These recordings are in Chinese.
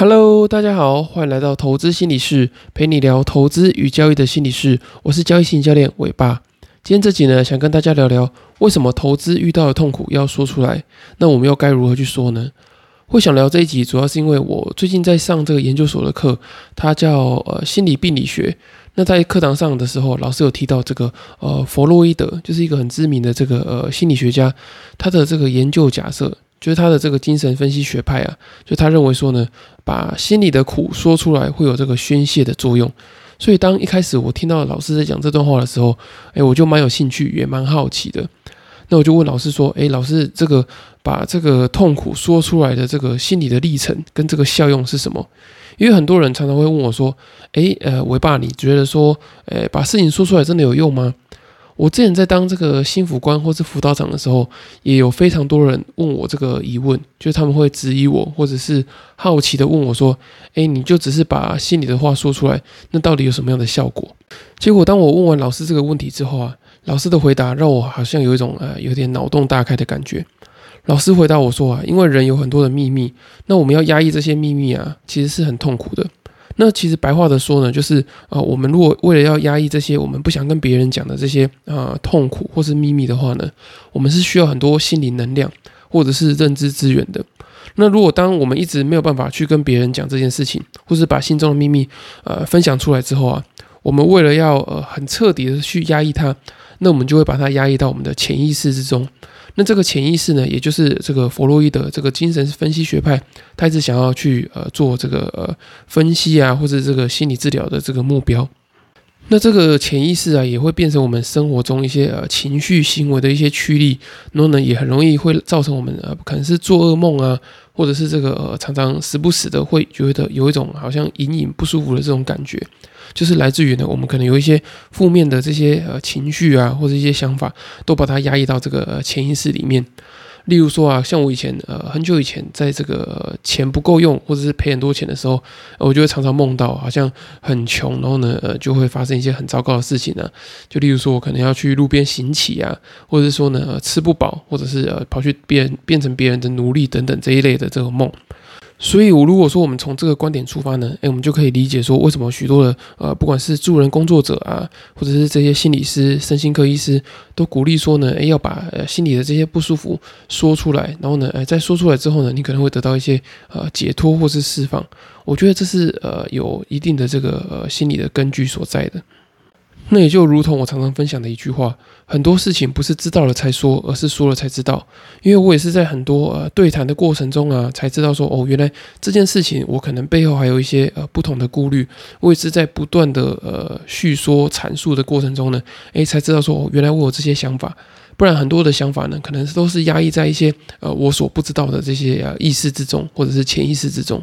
Hello，大家好，欢迎来到投资心理室，陪你聊投资与交易的心理室。我是交易型教练伟爸。今天这集呢，想跟大家聊聊为什么投资遇到的痛苦要说出来，那我们又该如何去说呢？会想聊这一集，主要是因为我最近在上这个研究所的课，它叫呃心理病理学。那在课堂上的时候，老师有提到这个呃弗洛伊德，就是一个很知名的这个呃心理学家，他的这个研究假设，就是他的这个精神分析学派啊，就他认为说呢，把心里的苦说出来会有这个宣泄的作用。所以当一开始我听到老师在讲这段话的时候，哎，我就蛮有兴趣，也蛮好奇的。那我就问老师说：“诶，老师，这个把这个痛苦说出来的这个心理的历程跟这个效用是什么？”因为很多人常常会问我说：“诶，呃，伟爸，你觉得说，诶，把事情说出来真的有用吗？”我之前在当这个心辅官或是辅导长的时候，也有非常多人问我这个疑问，就是他们会质疑我，或者是好奇的问我说：“诶，你就只是把心里的话说出来，那到底有什么样的效果？”结果当我问完老师这个问题之后啊。老师的回答让我好像有一种呃有点脑洞大开的感觉。老师回答我说啊，因为人有很多的秘密，那我们要压抑这些秘密啊，其实是很痛苦的。那其实白话的说呢，就是啊，我们如果为了要压抑这些我们不想跟别人讲的这些啊痛苦或是秘密的话呢，我们是需要很多心理能量或者是认知资源的。那如果当我们一直没有办法去跟别人讲这件事情，或是把心中的秘密呃分享出来之后啊，我们为了要呃很彻底的去压抑它。那我们就会把它压抑到我们的潜意识之中。那这个潜意识呢，也就是这个弗洛伊德这个精神分析学派，他一直想要去呃做这个呃分析啊，或者这个心理治疗的这个目标。那这个潜意识啊，也会变成我们生活中一些呃情绪行为的一些驱力，然后呢，也很容易会造成我们呃可能是做噩梦啊，或者是这个呃常常时不时的会觉得有一种好像隐隐不舒服的这种感觉。就是来自于呢，我们可能有一些负面的这些呃情绪啊，或者一些想法，都把它压抑到这个潜意识里面。例如说啊，像我以前呃很久以前，在这个钱不够用或者是赔很多钱的时候，我就会常常梦到好像很穷，然后呢呃就会发生一些很糟糕的事情呢。就例如说我可能要去路边行乞啊，或者是说呢吃不饱，或者是呃跑去变变成别人的奴隶等等这一类的这个梦。所以，我如果说我们从这个观点出发呢，诶，我们就可以理解说，为什么许多的呃，不管是助人工作者啊，或者是这些心理师、身心科医师，都鼓励说呢，诶，要把呃心里的这些不舒服说出来，然后呢，诶，在说出来之后呢，你可能会得到一些呃解脱或是释放。我觉得这是呃有一定的这个呃心理的根据所在的。那也就如同我常常分享的一句话，很多事情不是知道了才说，而是说了才知道。因为我也是在很多呃对谈的过程中啊，才知道说哦，原来这件事情我可能背后还有一些呃不同的顾虑。我也是在不断的呃叙说阐述的过程中呢，诶，才知道说哦，原来我有这些想法。不然很多的想法呢，可能都是压抑在一些呃我所不知道的这些呃意识之中，或者是潜意识之中。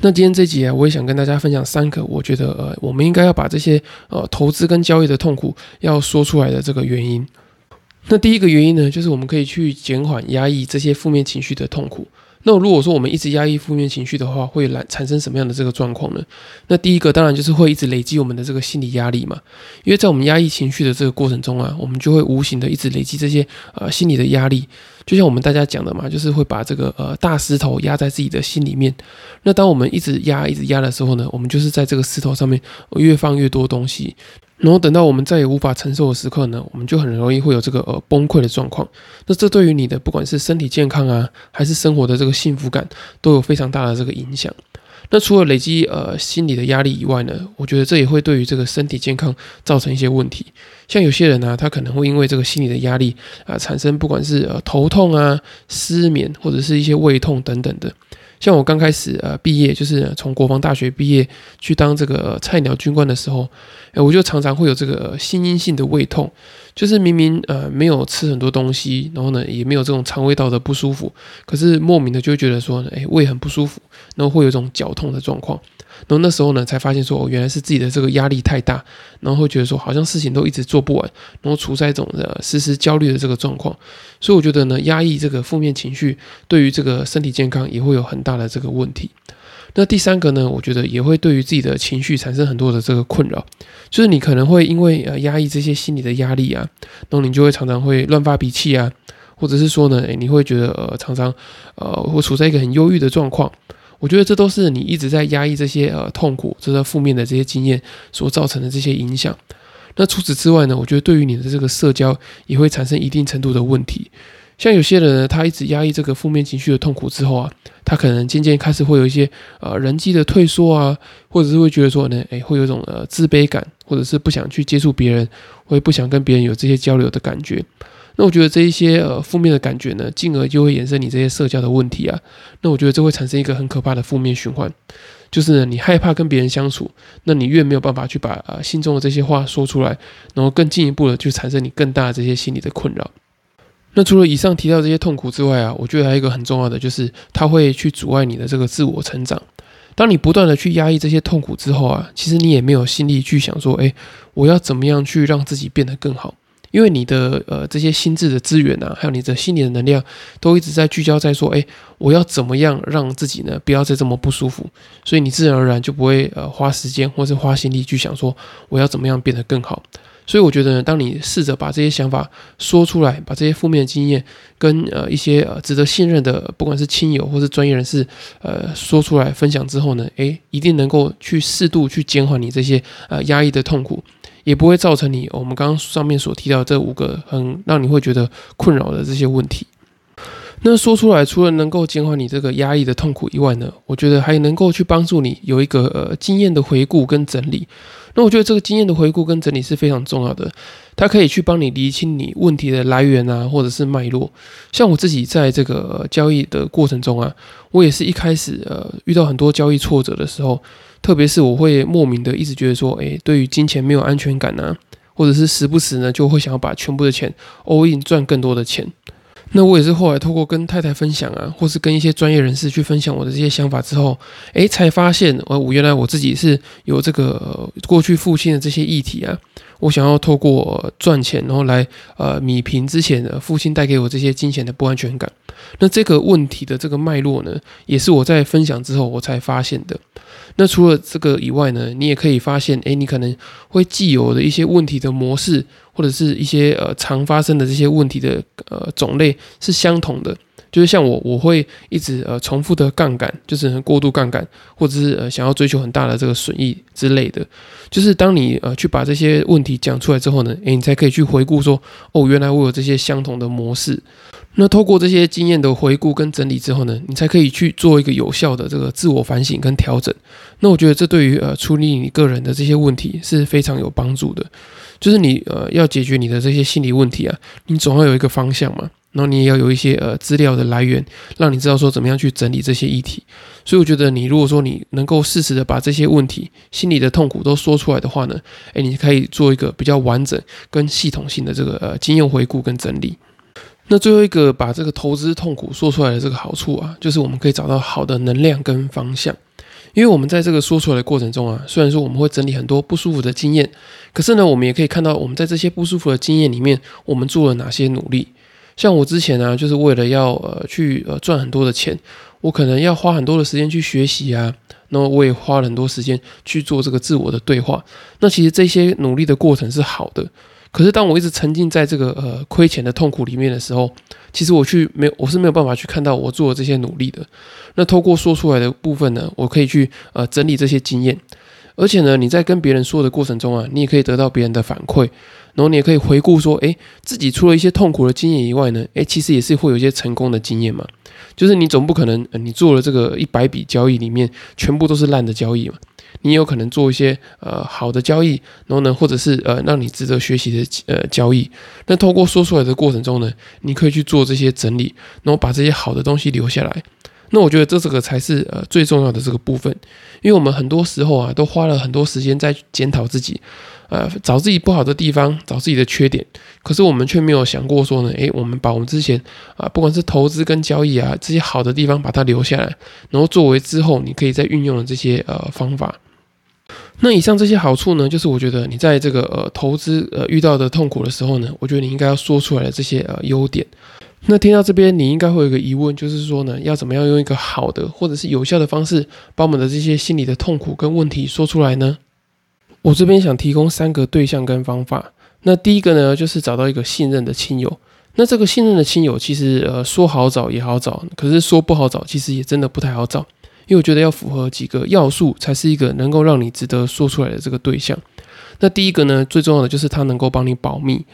那今天这集啊，我也想跟大家分享三个我觉得呃，我们应该要把这些呃投资跟交易的痛苦要说出来的这个原因。那第一个原因呢，就是我们可以去减缓压抑这些负面情绪的痛苦。那如果说我们一直压抑负面情绪的话，会来产生什么样的这个状况呢？那第一个当然就是会一直累积我们的这个心理压力嘛。因为在我们压抑情绪的这个过程中啊，我们就会无形的一直累积这些呃心理的压力。就像我们大家讲的嘛，就是会把这个呃大石头压在自己的心里面。那当我们一直压、一直压的时候呢，我们就是在这个石头上面越放越多东西。然后等到我们再也无法承受的时刻呢，我们就很容易会有这个呃崩溃的状况。那这对于你的不管是身体健康啊，还是生活的这个幸福感，都有非常大的这个影响。那除了累积呃心理的压力以外呢，我觉得这也会对于这个身体健康造成一些问题。像有些人呢，他可能会因为这个心理的压力啊，产生不管是呃头痛啊、失眠或者是一些胃痛等等的。像我刚开始呃毕业，就是从国防大学毕业去当这个菜鸟军官的时候，哎，我就常常会有这个心因性的胃痛。就是明明呃没有吃很多东西，然后呢也没有这种肠胃道的不舒服，可是莫名的就会觉得说，哎胃很不舒服，然后会有一种绞痛的状况。然后那时候呢才发现说，哦原来是自己的这个压力太大，然后会觉得说好像事情都一直做不完，然后处在一种呃时时焦虑的这个状况。所以我觉得呢压抑这个负面情绪，对于这个身体健康也会有很大的这个问题。那第三个呢？我觉得也会对于自己的情绪产生很多的这个困扰，就是你可能会因为呃压抑这些心理的压力啊，然后你就会常常会乱发脾气啊，或者是说呢，诶，你会觉得呃常常呃会处在一个很忧郁的状况。我觉得这都是你一直在压抑这些呃痛苦、这些负面的这些经验所造成的这些影响。那除此之外呢，我觉得对于你的这个社交也会产生一定程度的问题。像有些人呢，他一直压抑这个负面情绪的痛苦之后啊，他可能渐渐开始会有一些呃人际的退缩啊，或者是会觉得说呢，诶，会有一种呃自卑感，或者是不想去接触别人，会不想跟别人有这些交流的感觉。那我觉得这一些呃负面的感觉呢，进而就会衍生你这些社交的问题啊。那我觉得这会产生一个很可怕的负面循环，就是，你害怕跟别人相处，那你越没有办法去把呃心中的这些话说出来，然后更进一步的就产生你更大的这些心理的困扰。那除了以上提到这些痛苦之外啊，我觉得还有一个很重要的，就是它会去阻碍你的这个自我成长。当你不断的去压抑这些痛苦之后啊，其实你也没有心力去想说，哎，我要怎么样去让自己变得更好？因为你的呃这些心智的资源啊，还有你的心理的能量，都一直在聚焦在说，哎，我要怎么样让自己呢不要再这么不舒服？所以你自然而然就不会呃花时间或是花心力去想说，我要怎么样变得更好。所以我觉得呢，当你试着把这些想法说出来，把这些负面的经验跟呃一些呃值得信任的，不管是亲友或是专业人士，呃说出来分享之后呢，诶，一定能够去适度去减缓你这些呃压抑的痛苦，也不会造成你我们刚刚上面所提到这五个很让你会觉得困扰的这些问题。那说出来，除了能够减缓你这个压抑的痛苦以外呢，我觉得还能够去帮助你有一个呃经验的回顾跟整理。那我觉得这个经验的回顾跟整理是非常重要的，它可以去帮你理清你问题的来源啊，或者是脉络。像我自己在这个交易的过程中啊，我也是一开始呃遇到很多交易挫折的时候，特别是我会莫名的一直觉得说，诶，对于金钱没有安全感啊，或者是时不时呢就会想要把全部的钱 all in 赚更多的钱。那我也是后来透过跟太太分享啊，或是跟一些专业人士去分享我的这些想法之后，诶，才发现，呃，我原来我自己是有这个过去父亲的这些议题啊，我想要透过赚钱，然后来呃米平之前的父亲带给我这些金钱的不安全感。那这个问题的这个脉络呢，也是我在分享之后我才发现的。那除了这个以外呢，你也可以发现，诶，你可能会既有的一些问题的模式。或者是一些呃常发生的这些问题的呃种类是相同的，就是像我我会一直呃重复的杠杆，就是过度杠杆，或者是呃想要追求很大的这个损益之类的。就是当你呃去把这些问题讲出来之后呢，诶，你才可以去回顾说，哦，原来我有这些相同的模式。那透过这些经验的回顾跟整理之后呢，你才可以去做一个有效的这个自我反省跟调整。那我觉得这对于呃处理你个人的这些问题是非常有帮助的。就是你呃要解决你的这些心理问题啊，你总要有一个方向嘛，然后你也要有一些呃资料的来源，让你知道说怎么样去整理这些议题。所以我觉得你如果说你能够适时的把这些问题、心里的痛苦都说出来的话呢，诶，你可以做一个比较完整跟系统性的这个呃经验回顾跟整理。那最后一个把这个投资痛苦说出来的这个好处啊，就是我们可以找到好的能量跟方向。因为我们在这个说出来的过程中啊，虽然说我们会整理很多不舒服的经验，可是呢，我们也可以看到我们在这些不舒服的经验里面，我们做了哪些努力。像我之前呢，就是为了要呃去呃赚很多的钱，我可能要花很多的时间去学习啊，那么我也花了很多时间去做这个自我的对话。那其实这些努力的过程是好的。可是，当我一直沉浸在这个呃亏钱的痛苦里面的时候，其实我去没有，我是没有办法去看到我做的这些努力的。那透过说出来的部分呢，我可以去呃整理这些经验，而且呢，你在跟别人说的过程中啊，你也可以得到别人的反馈，然后你也可以回顾说，诶，自己除了一些痛苦的经验以外呢，诶，其实也是会有一些成功的经验嘛。就是你总不可能你做了这个一百笔交易里面全部都是烂的交易嘛。你有可能做一些呃好的交易，然后呢，或者是呃让你值得学习的呃交易。那透过说出来的过程中呢，你可以去做这些整理，然后把这些好的东西留下来。那我觉得这这个才是呃最重要的这个部分，因为我们很多时候啊都花了很多时间在检讨自己，呃找自己不好的地方，找自己的缺点，可是我们却没有想过说呢，诶，我们把我们之前啊不管是投资跟交易啊这些好的地方把它留下来，然后作为之后你可以再运用的这些呃方法。那以上这些好处呢，就是我觉得你在这个呃投资呃遇到的痛苦的时候呢，我觉得你应该要说出来的这些呃优点。那听到这边，你应该会有一个疑问，就是说呢，要怎么样用一个好的或者是有效的方式，把我们的这些心理的痛苦跟问题说出来呢？我这边想提供三个对象跟方法。那第一个呢，就是找到一个信任的亲友。那这个信任的亲友，其实呃说好找也好找，可是说不好找，其实也真的不太好找。因为我觉得要符合几个要素，才是一个能够让你值得说出来的这个对象。那第一个呢，最重要的就是他能够帮你保密。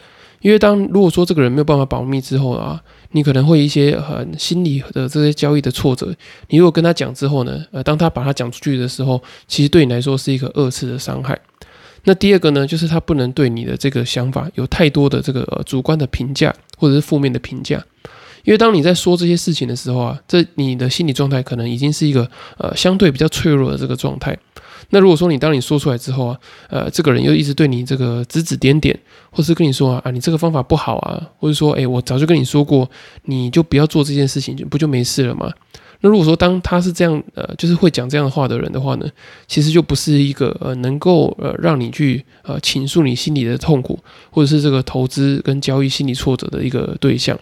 因为当如果说这个人没有办法保密之后啊，你可能会一些很心理的这些交易的挫折。你如果跟他讲之后呢，呃，当他把他讲出去的时候，其实对你来说是一个二次的伤害。那第二个呢，就是他不能对你的这个想法有太多的这个主观的评价或者是负面的评价。因为当你在说这些事情的时候啊，这你的心理状态可能已经是一个呃相对比较脆弱的这个状态。那如果说你当你说出来之后啊，呃，这个人又一直对你这个指指点点，或是跟你说啊，你这个方法不好啊，或者说，哎，我早就跟你说过，你就不要做这件事情，就不就没事了吗？那如果说当他是这样，呃，就是会讲这样的话的人的话呢，其实就不是一个呃能够呃让你去呃倾诉你心里的痛苦，或者是这个投资跟交易心理挫折的一个对象。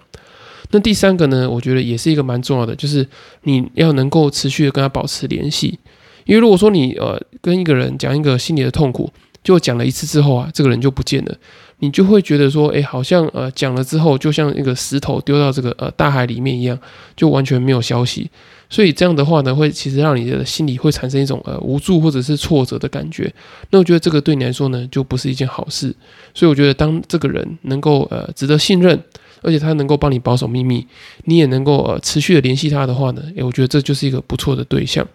那第三个呢，我觉得也是一个蛮重要的，就是你要能够持续的跟他保持联系。因为如果说你呃跟一个人讲一个心里的痛苦，就讲了一次之后啊，这个人就不见了，你就会觉得说，哎，好像呃讲了之后，就像一个石头丢到这个呃大海里面一样，就完全没有消息。所以这样的话呢，会其实让你的心里会产生一种呃无助或者是挫折的感觉。那我觉得这个对你来说呢，就不是一件好事。所以我觉得当这个人能够呃值得信任，而且他能够帮你保守秘密，你也能够呃持续的联系他的话呢，诶，我觉得这就是一个不错的对象。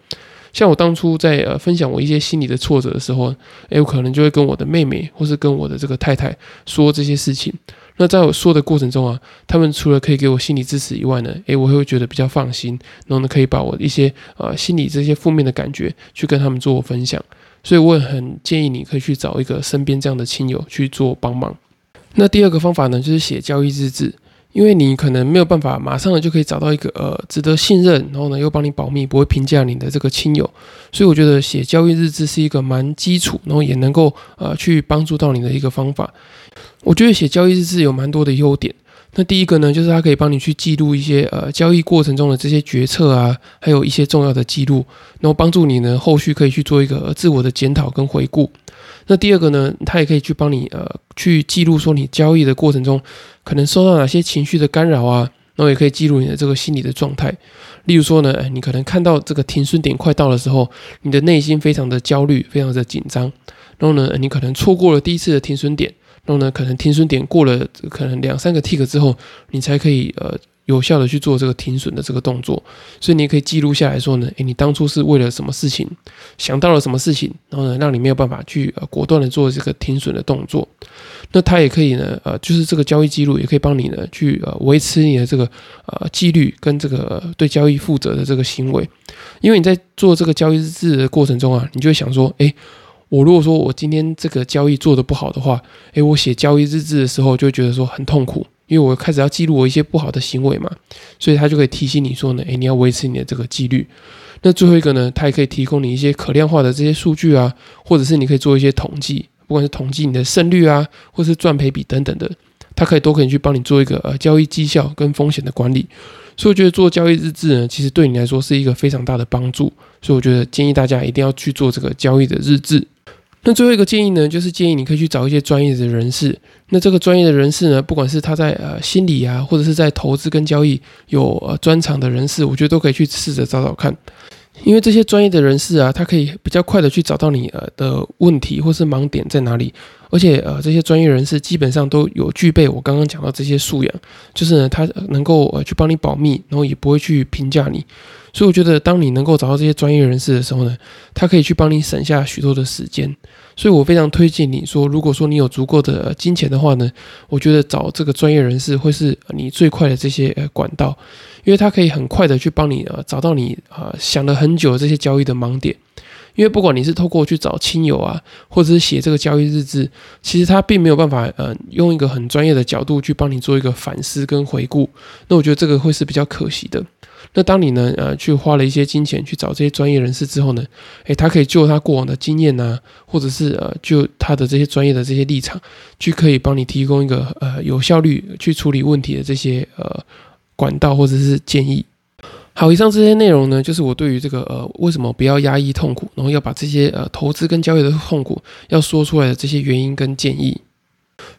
像我当初在呃分享我一些心理的挫折的时候，诶，我可能就会跟我的妹妹或是跟我的这个太太说这些事情。那在我说的过程中啊，他们除了可以给我心理支持以外呢，诶，我会觉得比较放心，然后呢可以把我一些呃心理这些负面的感觉去跟他们做分享。所以我也很建议你可以去找一个身边这样的亲友去做帮忙。那第二个方法呢，就是写交易日志。因为你可能没有办法马上就可以找到一个呃值得信任，然后呢又帮你保密，不会评价你的这个亲友，所以我觉得写交易日志是一个蛮基础，然后也能够呃去帮助到你的一个方法。我觉得写交易日志有蛮多的优点。那第一个呢，就是它可以帮你去记录一些呃交易过程中的这些决策啊，还有一些重要的记录，然后帮助你呢后续可以去做一个自我的检讨跟回顾。那第二个呢，它也可以去帮你呃去记录说你交易的过程中可能受到哪些情绪的干扰啊，然后也可以记录你的这个心理的状态。例如说呢，你可能看到这个停损点快到的时候，你的内心非常的焦虑，非常的紧张。然后呢，你可能错过了第一次的停损点，然后呢，可能停损点过了可能两三个 tick 之后，你才可以呃。有效的去做这个停损的这个动作，所以你也可以记录下来说呢，诶，你当初是为了什么事情想到了什么事情，然后呢，让你没有办法去呃果断的做这个停损的动作。那它也可以呢，呃，就是这个交易记录也可以帮你呢去呃维持你的这个呃纪律跟这个对交易负责的这个行为。因为你在做这个交易日志的过程中啊，你就会想说，诶，我如果说我今天这个交易做的不好的话，诶，我写交易日志的时候就觉得说很痛苦。因为我开始要记录我一些不好的行为嘛，所以他就可以提醒你说呢，诶，你要维持你的这个纪律。那最后一个呢，他也可以提供你一些可量化的这些数据啊，或者是你可以做一些统计，不管是统计你的胜率啊，或是赚赔比等等的，它可以都可以去帮你做一个呃交易绩效跟风险的管理。所以我觉得做交易日志呢，其实对你来说是一个非常大的帮助。所以我觉得建议大家一定要去做这个交易的日志。那最后一个建议呢，就是建议你可以去找一些专业的人士。那这个专业的人士呢，不管是他在呃心理啊，或者是在投资跟交易有呃专长的人士，我觉得都可以去试着找找看。因为这些专业的人士啊，他可以比较快的去找到你呃的问题或是盲点在哪里。而且呃，这些专业人士基本上都有具备我刚刚讲到这些素养，就是呢，他能够呃去帮你保密，然后也不会去评价你。所以我觉得，当你能够找到这些专业人士的时候呢，他可以去帮你省下许多的时间。所以我非常推荐你说，如果说你有足够的金钱的话呢，我觉得找这个专业人士会是你最快的这些呃管道，因为他可以很快的去帮你呃找到你啊想了很久这些交易的盲点。因为不管你是透过去找亲友啊，或者是写这个交易日志，其实他并没有办法呃用一个很专业的角度去帮你做一个反思跟回顾。那我觉得这个会是比较可惜的。那当你呢，呃，去花了一些金钱去找这些专业人士之后呢，诶，他可以就他过往的经验呐，或者是呃，就他的这些专业的这些立场，去可以帮你提供一个呃有效率去处理问题的这些呃管道或者是建议。好，以上这些内容呢，就是我对于这个呃为什么不要压抑痛苦，然后要把这些呃投资跟交易的痛苦要说出来的这些原因跟建议。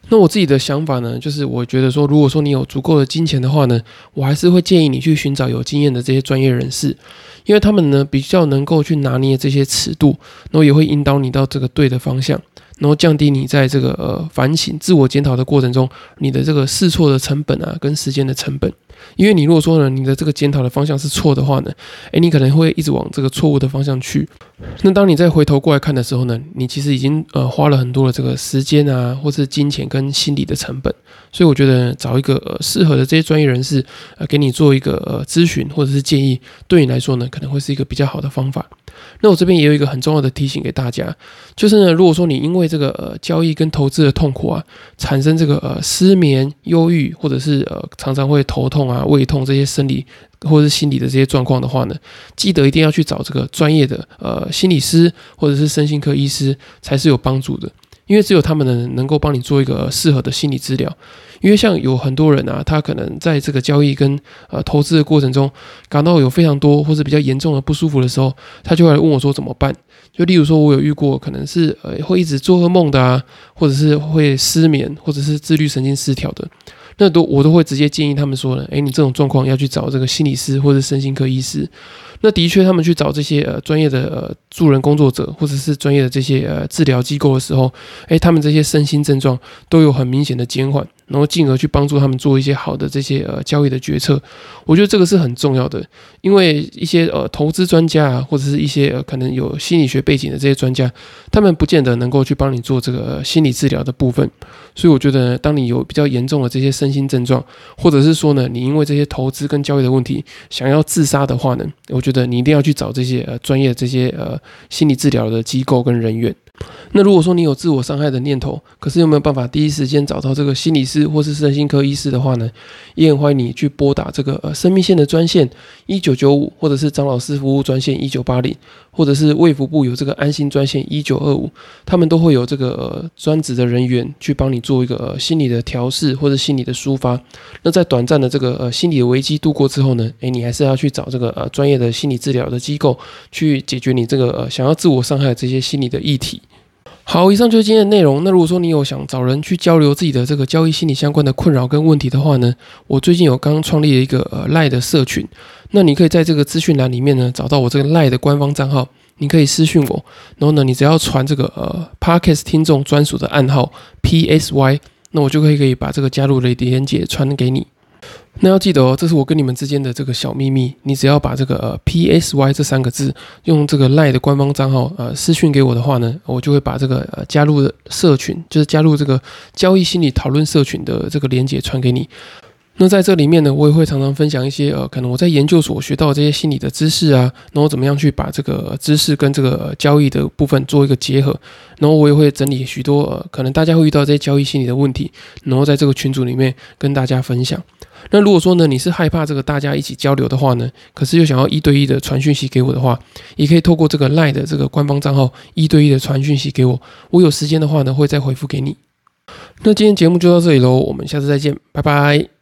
那我自己的想法呢，就是我觉得说，如果说你有足够的金钱的话呢，我还是会建议你去寻找有经验的这些专业人士，因为他们呢比较能够去拿捏这些尺度，然后也会引导你到这个对的方向。然后降低你在这个呃反省、自我检讨的过程中，你的这个试错的成本啊，跟时间的成本。因为你如果说呢，你的这个检讨的方向是错的话呢，诶，你可能会一直往这个错误的方向去。那当你再回头过来看的时候呢，你其实已经呃花了很多的这个时间啊，或是金钱跟心理的成本。所以我觉得找一个呃适合的这些专业人士呃给你做一个呃咨询或者是建议，对你来说呢，可能会是一个比较好的方法。那我这边也有一个很重要的提醒给大家，就是呢，如果说你因为这个呃交易跟投资的痛苦啊，产生这个呃失眠、忧郁，或者是呃常常会头痛啊、胃痛这些生理或者是心理的这些状况的话呢，记得一定要去找这个专业的呃心理师或者是身心科医师才是有帮助的，因为只有他们能能够帮你做一个适合的心理治疗。因为像有很多人啊，他可能在这个交易跟呃投资的过程中，感到有非常多或者比较严重的不舒服的时候，他就会来问我说怎么办？就例如说，我有遇过可能是呃会一直做噩梦的啊，或者是会失眠，或者是自律神经失调的。那都我都会直接建议他们说呢，诶，你这种状况要去找这个心理师或者身心科医师。那的确，他们去找这些呃专业的呃助人工作者或者是专业的这些呃治疗机构的时候，诶，他们这些身心症状都有很明显的减缓，然后进而去帮助他们做一些好的这些呃交易的决策。我觉得这个是很重要的，因为一些呃投资专家啊，或者是一些可能有心理学背景的这些专家，他们不见得能够去帮你做这个心理治疗的部分。所以我觉得，当你有比较严重的这些身心症状，或者是说呢，你因为这些投资跟交易的问题想要自杀的话呢，我觉得你一定要去找这些呃专业这些呃心理治疗的机构跟人员。那如果说你有自我伤害的念头，可是又没有办法第一时间找到这个心理师或是身心科医师的话呢，也很欢迎你去拨打这个呃生命线的专线一九九五，或者是张老师服务专线一九八零，或者是卫福部有这个安心专线一九二五，他们都会有这个呃专职的人员去帮你做一个呃心理的调试或者心理的抒发。那在短暂的这个呃心理的危机度过之后呢，诶，你还是要去找这个呃专业的心理治疗的机构去解决你这个呃想要自我伤害这些心理的议题。好，以上就是今天的内容。那如果说你有想找人去交流自己的这个交易心理相关的困扰跟问题的话呢，我最近有刚创立了一个呃赖的社群，那你可以在这个资讯栏里面呢找到我这个赖的官方账号，你可以私讯我，然后呢你只要传这个呃 Parkes 听众专属的暗号 PSY，那我就可以可以把这个加入的连接传给你。那要记得哦，这是我跟你们之间的这个小秘密。你只要把这个呃 P S Y 这三个字用这个赖的官方账号呃私讯给我的话呢，我就会把这个呃加入社群，就是加入这个交易心理讨论社群的这个链接传给你。那在这里面呢，我也会常常分享一些呃，可能我在研究所学到这些心理的知识啊，然后怎么样去把这个知识跟这个交易的部分做一个结合，然后我也会整理许多呃，可能大家会遇到这些交易心理的问题，然后在这个群组里面跟大家分享。那如果说呢，你是害怕这个大家一起交流的话呢，可是又想要一对一的传讯息给我的话，也可以透过这个 Line 的这个官方账号一对一的传讯息给我，我有时间的话呢，会再回复给你。那今天节目就到这里喽，我们下次再见，拜拜。